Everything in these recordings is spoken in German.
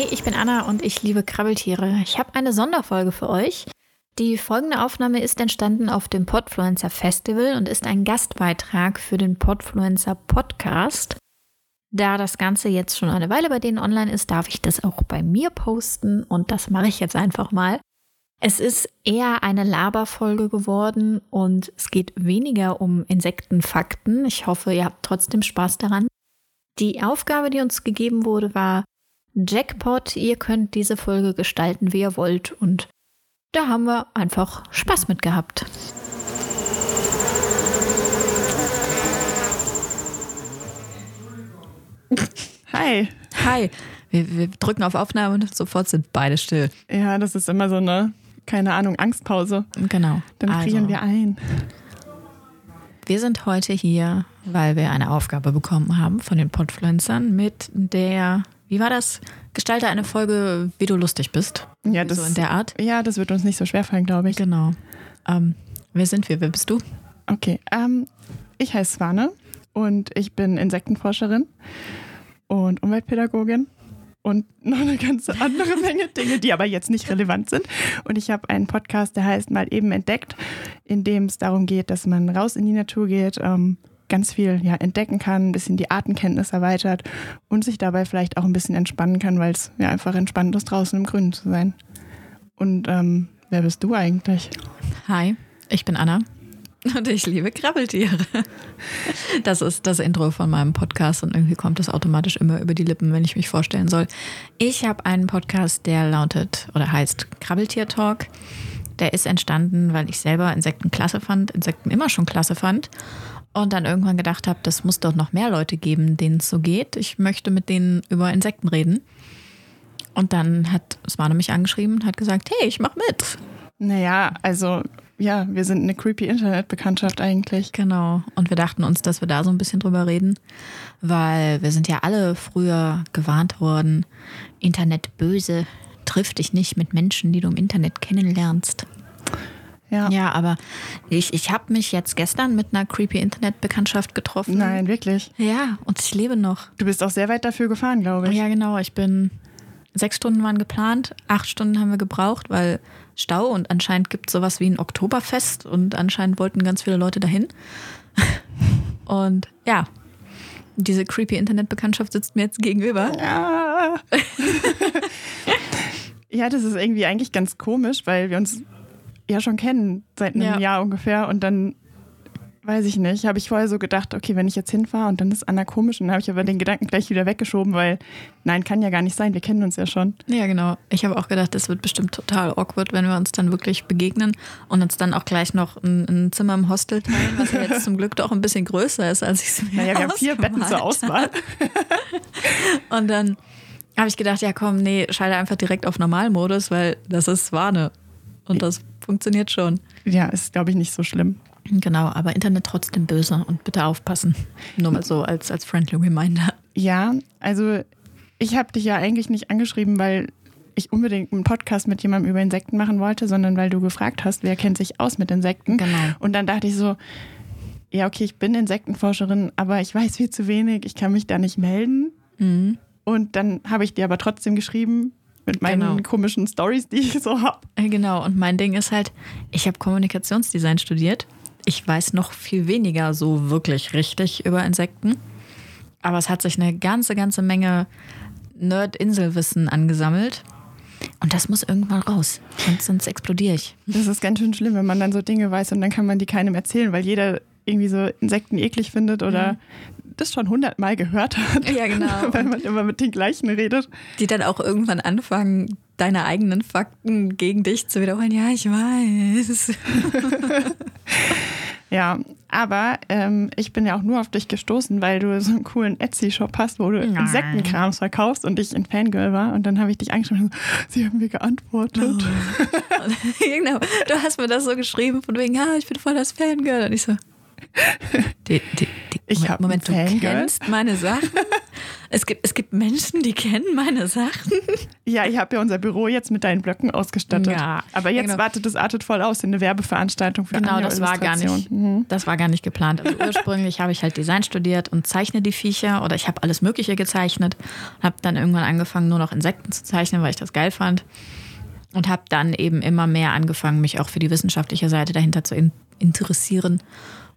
Hi, ich bin Anna und ich liebe Krabbeltiere. Ich habe eine Sonderfolge für euch. Die folgende Aufnahme ist entstanden auf dem Podfluencer Festival und ist ein Gastbeitrag für den Podfluencer Podcast. Da das Ganze jetzt schon eine Weile bei denen online ist, darf ich das auch bei mir posten und das mache ich jetzt einfach mal. Es ist eher eine Laberfolge geworden und es geht weniger um Insektenfakten. Ich hoffe, ihr habt trotzdem Spaß daran. Die Aufgabe, die uns gegeben wurde, war Jackpot. Ihr könnt diese Folge gestalten, wie ihr wollt. Und da haben wir einfach Spaß mit gehabt. Hi. Hi. Wir, wir drücken auf Aufnahme und sofort sind beide still. Ja, das ist immer so eine, keine Ahnung, Angstpause. Genau. Dann Also, frieren wir ein. Wir sind heute hier, weil wir eine Aufgabe bekommen haben von den Podfluencern mit der, wie war das? Gestalte eine Folge, wie du lustig bist. Ja, so das, in der Art. ja, das wird uns nicht so schwer fallen, glaube ich. Genau. Ähm, wer sind wir? Wer bist du? Okay, ähm, ich heiße Swane und ich bin Insektenforscherin und Umweltpädagogin und noch eine ganze andere Menge Dinge, die aber jetzt nicht relevant sind. Und ich habe einen Podcast, der heißt Mal eben entdeckt, in dem es darum geht, dass man raus in die Natur geht, ähm, ganz viel ja, entdecken kann, ein bisschen die Artenkenntnis erweitert und sich dabei vielleicht auch ein bisschen entspannen kann, weil es ja einfach entspannt ist, draußen im Grünen zu sein. Und ähm, wer bist du eigentlich? Hi, ich bin Anna und ich liebe Krabbeltiere. Das ist das Intro von meinem Podcast und irgendwie kommt das automatisch immer über die Lippen, wenn ich mich vorstellen soll. Ich habe einen Podcast, der lautet oder heißt Krabbeltier Talk. Der ist entstanden, weil ich selber Insekten klasse fand, Insekten immer schon klasse fand und dann irgendwann gedacht habe, das muss doch noch mehr Leute geben, denen es so geht. Ich möchte mit denen über Insekten reden. Und dann hat Svane mich angeschrieben und hat gesagt, hey, ich mach mit. Naja, also ja, wir sind eine creepy Internetbekanntschaft eigentlich. Genau. Und wir dachten uns, dass wir da so ein bisschen drüber reden, weil wir sind ja alle früher gewarnt worden, Internet böse, triff dich nicht mit Menschen, die du im Internet kennenlernst. Ja. Ja, aber ich, ich habe mich jetzt gestern mit einer creepy Internetbekanntschaft getroffen. Nein, wirklich. Ja, und ich lebe noch. Du bist auch sehr weit dafür gefahren, glaube ich. Ja, genau. Ich bin sechs Stunden waren geplant, acht Stunden haben wir gebraucht, weil Stau und anscheinend gibt es sowas wie ein Oktoberfest und anscheinend wollten ganz viele Leute dahin. Und ja, diese creepy Internetbekanntschaft sitzt mir jetzt gegenüber. Ja. ja, das ist irgendwie eigentlich ganz komisch, weil wir uns ja schon kennen seit einem Ja. Jahr ungefähr und dann weiß ich nicht, habe ich vorher so gedacht, okay, wenn ich jetzt hinfahre und dann ist Anna komisch und dann habe ich aber den Gedanken gleich wieder weggeschoben, weil nein, kann ja gar nicht sein, wir kennen uns ja schon. Ja, genau. Ich habe auch gedacht, das wird bestimmt total awkward, wenn wir uns dann wirklich begegnen und uns dann auch gleich noch ein, ein Zimmer im Hostel teilen, was ja jetzt zum Glück doch ein bisschen größer ist, als ich es mir Naja, wir haben vier Betten zur Auswahl. Und dann habe ich gedacht, ja komm, nee, schalte einfach direkt auf Normalmodus, weil das ist Swane. Und das funktioniert schon. Ja, ist glaube ich nicht so schlimm. Genau, aber Internet trotzdem böse und bitte aufpassen. Nur mal so als, als friendly reminder. Ja, also ich habe dich ja eigentlich nicht angeschrieben, weil ich unbedingt einen Podcast mit jemandem über Insekten machen wollte, sondern weil du gefragt hast, wer kennt sich aus mit Insekten. Genau. Und dann dachte ich so, ja, okay, ich bin Insektenforscherin, aber ich weiß viel zu wenig, ich kann mich da nicht melden. Mhm. Und dann habe ich dir aber trotzdem geschrieben mit meinen Genau. komischen Stories, die ich so habe. Äh, Genau, und mein Ding ist halt, ich habe Kommunikationsdesign studiert. Ich weiß noch viel weniger so wirklich richtig über Insekten. Aber es hat sich eine ganze, ganze Menge Nerd-Inselwissen angesammelt. Und das muss irgendwann raus, sonst, sonst explodiere ich. Das ist ganz schön schlimm, wenn man dann so Dinge weiß und dann kann man die keinem erzählen, weil jeder irgendwie so Insekten eklig findet oder das schon hundertmal gehört hat. Ja, genau. weil man immer mit den gleichen redet. Die dann auch irgendwann anfangen, deine eigenen Fakten gegen dich zu wiederholen. Ja, ich weiß. Ja, aber ähm, ich bin ja auch nur auf dich gestoßen, weil du so einen coolen Etsy-Shop hast, wo du Nein. Insektenkrams verkaufst und ich ein Fangirl war. Und dann habe ich dich angesprochen und so, sie haben mir geantwortet. genau. Du hast mir das so geschrieben, von wegen, ja, ich bin voll das Fangirl. Und ich so, die, die, Ich Moment, hab Moment, du kennst meine Sachen? Es gibt, es gibt Menschen, die kennen meine Sachen. Ja, ich habe ja unser Büro jetzt mit deinen Blöcken ausgestattet. Ja. Aber jetzt Genau. wartet das artet voll aus in eine Werbeveranstaltung für Genau, Anja das war gar nicht, Mhm. das war gar nicht geplant. Also ursprünglich habe ich halt Design studiert und zeichne die Viecher oder ich habe alles Mögliche gezeichnet und habe dann irgendwann angefangen, nur noch Insekten zu zeichnen, weil ich das geil fand. Und habe dann eben immer mehr angefangen, mich auch für die wissenschaftliche Seite dahinter zu in interessieren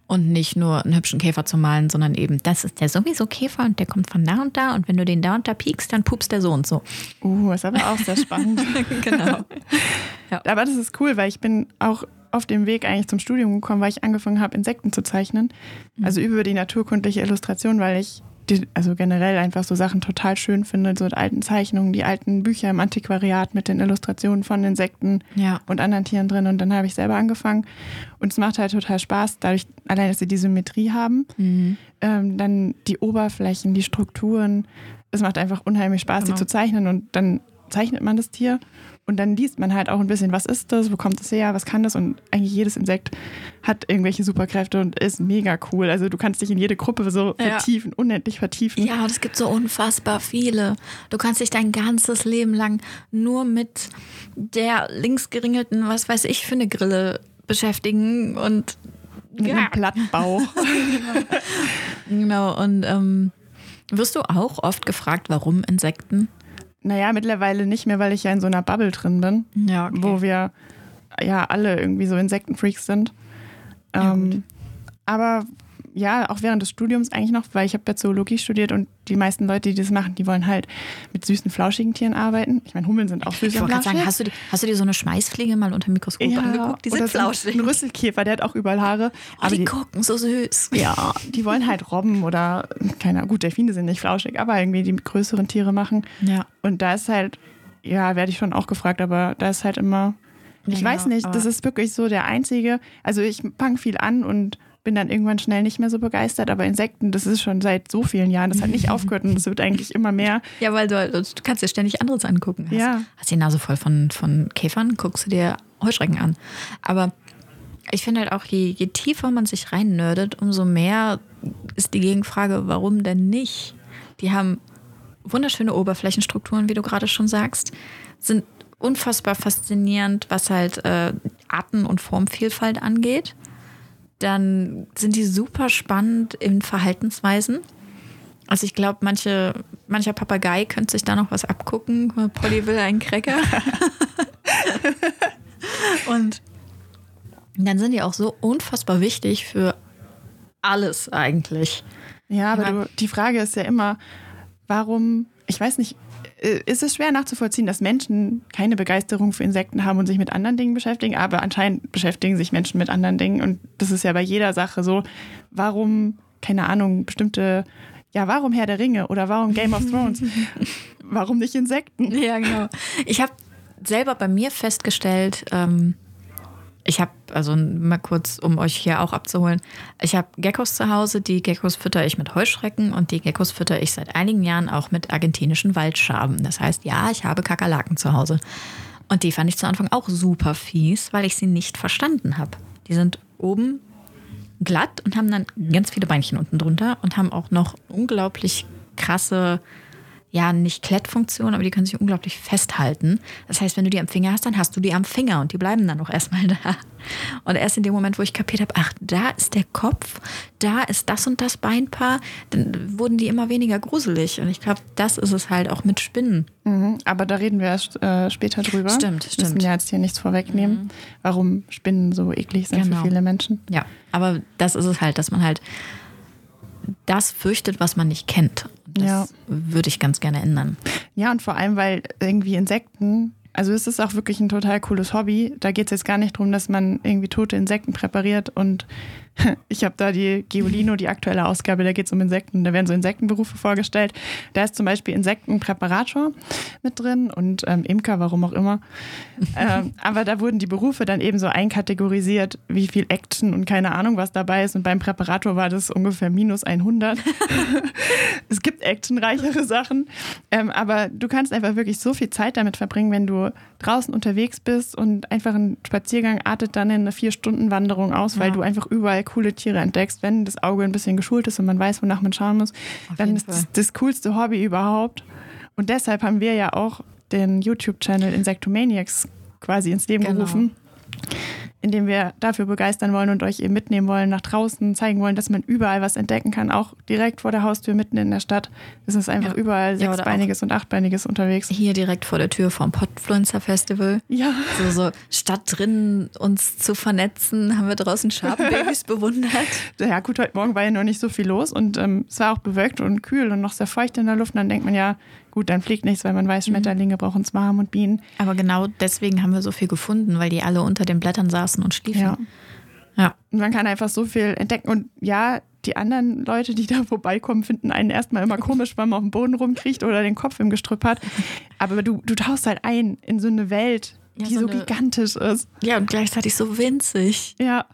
und nicht nur einen hübschen Käfer zu malen, sondern eben, das ist der sowieso Käfer und der kommt von da und da und wenn du den da und da piekst, dann pupst der so und so. Uh, ist aber auch sehr spannend. genau. Aber das ist cool, weil ich bin auch auf dem Weg eigentlich zum Studium gekommen, weil ich angefangen habe, Insekten zu zeichnen. Also über die naturkundliche Illustration, weil ich die, also generell einfach so Sachen total schön finde, so die alten Zeichnungen, die alten Bücher im Antiquariat mit den Illustrationen von Insekten Ja. und anderen Tieren drin. Und dann habe ich selber angefangen. Und es macht halt total Spaß, dadurch, allein, dass sie die Symmetrie haben, Mhm. ähm, dann die Oberflächen, die Strukturen. Es macht einfach unheimlich Spaß, Genau. die zu zeichnen. Und dann zeichnet man das Tier und dann liest man halt auch ein bisschen, was ist das, wo kommt es her, was kann das. Und eigentlich jedes Insekt hat irgendwelche Superkräfte und ist mega cool. Also du kannst dich in jede Gruppe so Ja. vertiefen, unendlich vertiefen. Ja, und es gibt so unfassbar viele. Du kannst dich dein ganzes Leben lang nur mit der links geringelten, was weiß ich, für eine Grille beschäftigen und Mit Ja. einem Plattenbauch. genau. Und ähm, wirst du auch oft gefragt, warum Insekten? Naja, mittlerweile nicht mehr, weil ich ja in so einer Bubble drin bin. Ja, wo wir ja alle irgendwie so Insektenfreaks sind. Ja, ähm, aber ja, auch während des Studiums eigentlich noch, weil ich habe ja Zoologie studiert und die meisten Leute, die das machen, die wollen halt mit süßen, flauschigen Tieren arbeiten. Ich meine, Hummeln sind auch süß ich und wollte gerade sagen, hast du, die, hast du dir so eine Schmeißfliege mal unter dem Mikroskop ja, angeguckt? Die sind flauschig. Ein Rüsselkäfer, der hat auch überall Haare. Oh, die, gucken so süß. ja, die wollen halt Robben oder, keine gut, Delfine sind nicht flauschig, aber irgendwie die größeren Tiere machen. Ja. Und da ist halt, ja, werde ich schon auch gefragt, aber da ist halt immer, ich Ja, weiß genau, nicht, aber- das ist wirklich so der einzige, also ich fange viel an und bin dann irgendwann schnell nicht mehr so begeistert, aber Insekten, das ist schon seit so vielen Jahren, das hat nicht aufgehört und es wird eigentlich immer mehr. Ja, weil du, du kannst dir ständig anderes angucken. Hast, Ja. hast die Nase voll von, von Käfern, guckst du dir Heuschrecken an. Aber ich finde halt auch, je, je tiefer man sich rein nerdet, umso mehr ist die Gegenfrage, warum denn nicht? Die haben wunderschöne Oberflächenstrukturen, wie du gerade schon sagst, sind unfassbar faszinierend, was halt äh, Arten- und Formvielfalt angeht. Dann sind die super spannend in Verhaltensweisen. Also ich glaube, manche, mancher Papagei könnte sich da noch was abgucken. Polly will einen Cracker. Und dann sind die auch so unfassbar wichtig für alles eigentlich. Ja, aber du, die Frage ist ja immer, warum, ich weiß nicht, ist es schwer nachzuvollziehen, dass Menschen keine Begeisterung für Insekten haben und sich mit anderen Dingen beschäftigen, aber anscheinend beschäftigen sich Menschen mit anderen Dingen und das ist ja bei jeder Sache so. Warum, keine Ahnung, bestimmte, ja, warum Herr der Ringe oder warum Game of Thrones? warum nicht Insekten? Ja, genau. Ich habe selber bei mir festgestellt, ähm, ich habe, also mal kurz, um euch hier auch abzuholen, ich habe Geckos zu Hause, die Geckos fütter ich mit Heuschrecken und die Geckos fütter ich seit einigen Jahren auch mit argentinischen Waldschaben. Das heißt, ja, ich habe Kakerlaken zu Hause. Und die fand ich zu Anfang auch super fies, weil ich sie nicht verstanden habe. Die sind oben glatt und haben dann ganz viele Beinchen unten drunter und haben auch noch unglaublich krasse, ja, nicht Klettfunktion, aber die können sich unglaublich festhalten. Das heißt, wenn du die am Finger hast, dann hast du die am Finger und die bleiben dann auch erstmal da. Und erst in dem Moment, wo ich kapiert habe, ach, da ist der Kopf, da ist das und das Beinpaar, dann wurden die immer weniger gruselig. Und ich glaube, das ist es halt auch mit Spinnen. Mhm, aber da reden wir erst äh, später drüber. Stimmt, Wir stimmt. müssen ja jetzt hier nichts vorwegnehmen, warum Spinnen so eklig sind Genau. für viele Menschen. Ja, aber das ist es halt, dass man halt das fürchtet, was man nicht kennt. Das Ja. würde ich ganz gerne ändern. Ja, und vor allem, weil irgendwie Insekten, also es ist auch wirklich ein total cooles Hobby. Da geht es jetzt gar nicht darum, dass man irgendwie tote Insekten präpariert. Und ich habe da die Geolino, die aktuelle Ausgabe, da geht es um Insekten. Da werden so Insektenberufe vorgestellt. Da ist zum Beispiel Insektenpräparator mit drin und ähm, Imker, warum auch immer. ähm, aber da wurden die Berufe dann eben so einkategorisiert, wie viel Action und keine Ahnung, was dabei ist. Und beim Präparator war das ungefähr minus 100. es gibt actionreichere Sachen, ähm, aber du kannst einfach wirklich so viel Zeit damit verbringen, wenn du draußen unterwegs bist und einfach ein Spaziergang artet dann in eine Vier-Stunden-Wanderung aus, weil Ja. du einfach überall sehr coole Tiere entdeckst, wenn das Auge ein bisschen geschult ist und man weiß, wonach man schauen muss, Auf dann ist das, das coolste Hobby überhaupt. Und deshalb haben wir ja auch den YouTube-Channel Insectomaniacs quasi ins Leben Genau. gerufen, indem wir dafür begeistern wollen und euch eben mitnehmen wollen, nach draußen zeigen wollen, dass man überall was entdecken kann, auch direkt vor der Haustür, mitten in der Stadt. Es ist einfach Ja. überall Ja, sechsbeiniges und achtbeiniges unterwegs. Hier direkt vor der Tür vom Podfluencer Festival. Ja. So, so statt drin uns zu vernetzen, haben wir draußen Schabenbabys bewundert. ja gut, heute Morgen war ja noch nicht so viel los und ähm, es war auch bewölkt und kühl und noch sehr feucht in der Luft. Und dann denkt man ja, gut, dann fliegt nichts, weil man weiß, Schmetterlinge brauchen es warm und Bienen. Aber genau deswegen haben wir so viel gefunden, weil die alle unter den Blättern saßen und schliefen. Ja. Ja. Und man kann einfach so viel entdecken. Und ja, die anderen Leute, die da vorbeikommen, finden einen erstmal immer komisch, weil man auf dem Boden rumkriecht oder den Kopf im Gestrüpp hat. Aber du, du tauchst halt ein in so eine Welt, Ja, die so so, eine- gigantisch ist. ja, und gleichzeitig so winzig. Ja.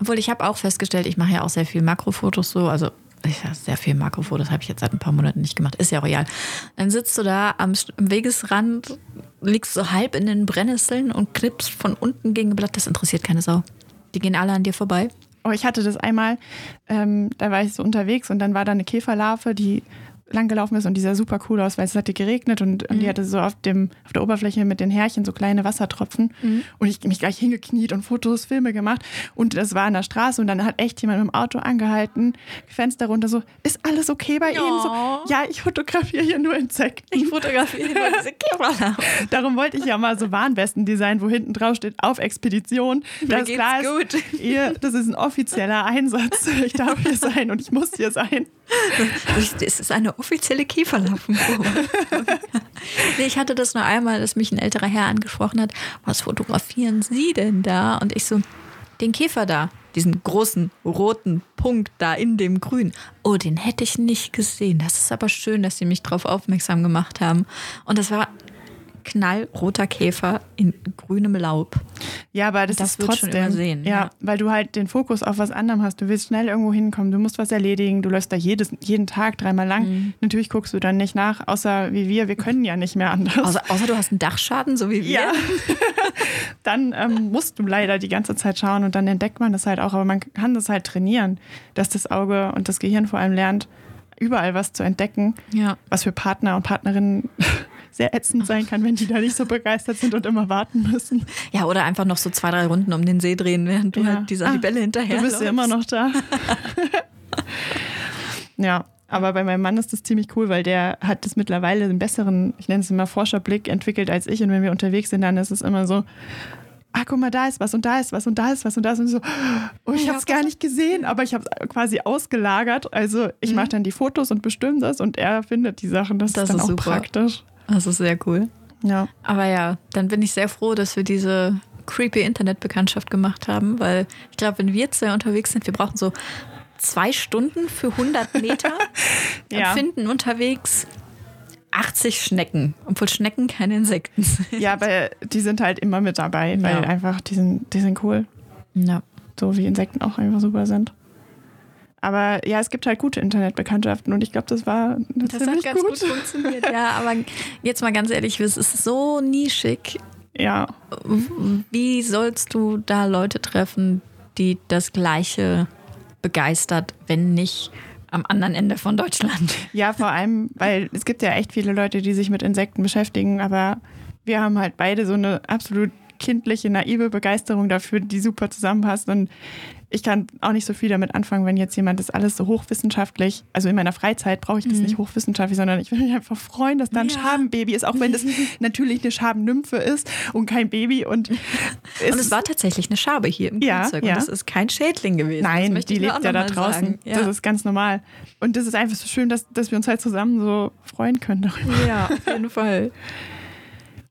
Obwohl ich habe auch festgestellt, ich mache ja auch sehr viel Makrofotos so, also ich habe sehr viel Makrofotos, habe ich jetzt seit ein paar Monaten nicht gemacht, ist ja royal. Dann sitzt du da am Wegesrand, liegst so halb in den Brennnesseln und knippst von unten gegen ein Blatt, das interessiert keine Sau. Die gehen alle an dir vorbei. Oh, ich hatte das einmal, ähm, da war ich so unterwegs und dann war da eine Käferlarve, die langgelaufen ist und die sah super cool aus, weil es hatte geregnet und, und die hatte so auf, dem, auf der Oberfläche mit den Härchen so kleine Wassertropfen. Und ich mich gleich hingekniet und Fotos, Filme gemacht. Und das war an der Straße und dann hat echt jemand mit dem Auto angehalten, Fenster runter, so, ist alles okay bei Ihnen? So, ja, ich fotografiere hier nur Insekten. Ich fotografiere diese Käferlarven. Darum wollte ich ja mal so Warnwesten designen, wo hinten drauf steht, auf Expedition. Mir Das klar gut. ist, ihr, das ist ein offizieller Einsatz. Ich darf hier sein und ich muss hier sein. Es ist eine offizielle Käferlarvenprobe. nee, ich hatte das nur einmal, dass mich ein älterer Herr angesprochen hat. Was fotografieren Sie denn da? Und ich so, den Käfer da. Diesen großen roten Punkt da in dem Grün. Oh, den hätte ich nicht gesehen. Das ist aber schön, dass Sie mich darauf aufmerksam gemacht haben. Und das war knallroter Käfer in grünem Laub. Ja, aber das, Das ist wird schon trotzdem. übersehen, ja, ja. weil du halt den Fokus auf was anderem hast. Du willst schnell irgendwo hinkommen, du musst was erledigen, du läufst da jedes, jeden Tag dreimal lang. Mhm. Natürlich guckst du dann nicht nach, außer wie wir, wir können ja nicht mehr anders. Außer, außer du hast einen Dachschaden, so wie wir. ja. dann ähm, musst du leider die ganze Zeit schauen und dann entdeckt man das halt auch. Aber man kann das halt trainieren, dass das Auge und das Gehirn vor allem lernt, überall was zu entdecken, ja. was für Partner und Partnerinnen sehr ätzend sein kann, wenn die da nicht so begeistert sind und immer warten müssen. Ja, oder einfach noch so zwei, drei Runden um den See drehen, während du Ja. halt dieser Ah, Libelle hinterher Du bist ja immer noch da. ja, aber bei meinem Mann ist das ziemlich cool, weil der hat das mittlerweile einen besseren, ich nenne es immer Forscherblick entwickelt als ich. Und wenn wir unterwegs sind, dann ist es immer so, ah, guck mal, da ist was und da ist was und da ist was und da ist und so, oh, ich habe es gar nicht gesehen, aber ich habe es quasi ausgelagert. Also ich mache dann die Fotos und bestimme das und er findet die Sachen. Das, Das ist dann ist auch super. praktisch. Das ist sehr cool. Ja. Aber ja, dann bin ich sehr froh, dass wir diese creepy Internetbekanntschaft gemacht haben, weil ich glaube, wenn wir zwei unterwegs sind, wir brauchen so zwei Stunden für 100 Meter Ja. und finden unterwegs 80 Schnecken, obwohl Schnecken keine Insekten sind. ja, aber die sind halt immer mit dabei, weil Ja. einfach, die sind, die sind cool. Ja. so wie Insekten auch einfach super sind. Aber ja, es gibt halt gute Internetbekanntschaften und ich glaube, das war Das hat ziemlich ganz gut. gut. funktioniert. Ja, aber jetzt mal ganz ehrlich, es ist so nischig. Ja, Wie sollst du da Leute treffen, die das Gleiche begeistert, wenn nicht am anderen Ende von Deutschland? ja, vor allem, weil es gibt ja echt viele Leute, die sich mit Insekten beschäftigen, aber wir haben halt beide so eine absolut kindliche, naive Begeisterung dafür, die super zusammenpasst und ich kann auch nicht so viel damit anfangen, wenn jetzt jemand das alles so hochwissenschaftlich, also in meiner Freizeit brauche ich das nicht hochwissenschaftlich, sondern ich will mich einfach freuen, dass da ein Mhm. Ja. Schabenbaby ist, auch wenn das natürlich eine Schabennymphe ist und kein Baby und Und es war tatsächlich eine Schabe hier im Ja, Grünzeug ja. und es ist kein Schädling gewesen. Nein, die lebt ja da draußen. Ja. Das ist ganz normal. Und das ist einfach so schön, dass, dass wir uns halt zusammen so freuen können darüber. ja, auf jeden Fall.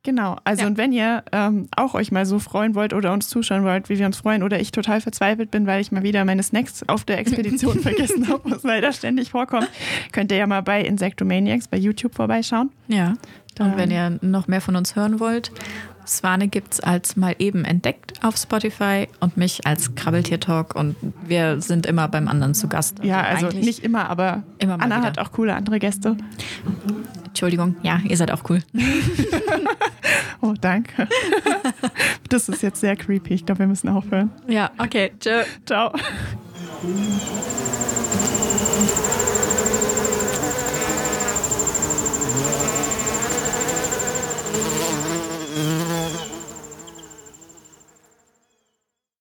Genau. Also Ja. und wenn ihr ähm, auch euch mal so freuen wollt oder uns zuschauen wollt, wie wir uns freuen, oder ich total verzweifelt bin, weil ich mal wieder meine Snacks auf der Expedition vergessen habe, was leider ständig vorkommt, könnt ihr ja mal bei Insectomaniacs bei YouTube vorbeischauen. Ja. Dann- Und wenn ihr noch mehr von uns hören wollt, Swane gibt es als mal eben entdeckt auf Spotify und mich als Krabbeltier-Talk und wir sind immer beim anderen zu Gast. ja, also eigentlich- nicht immer, aber Immer mal Anna wieder. hat auch coole andere Gäste. Entschuldigung, ja, ihr seid auch cool. Oh, danke. Das ist jetzt sehr creepy. Ich glaube, wir müssen aufhören. Ja, okay, tschö. Ciao.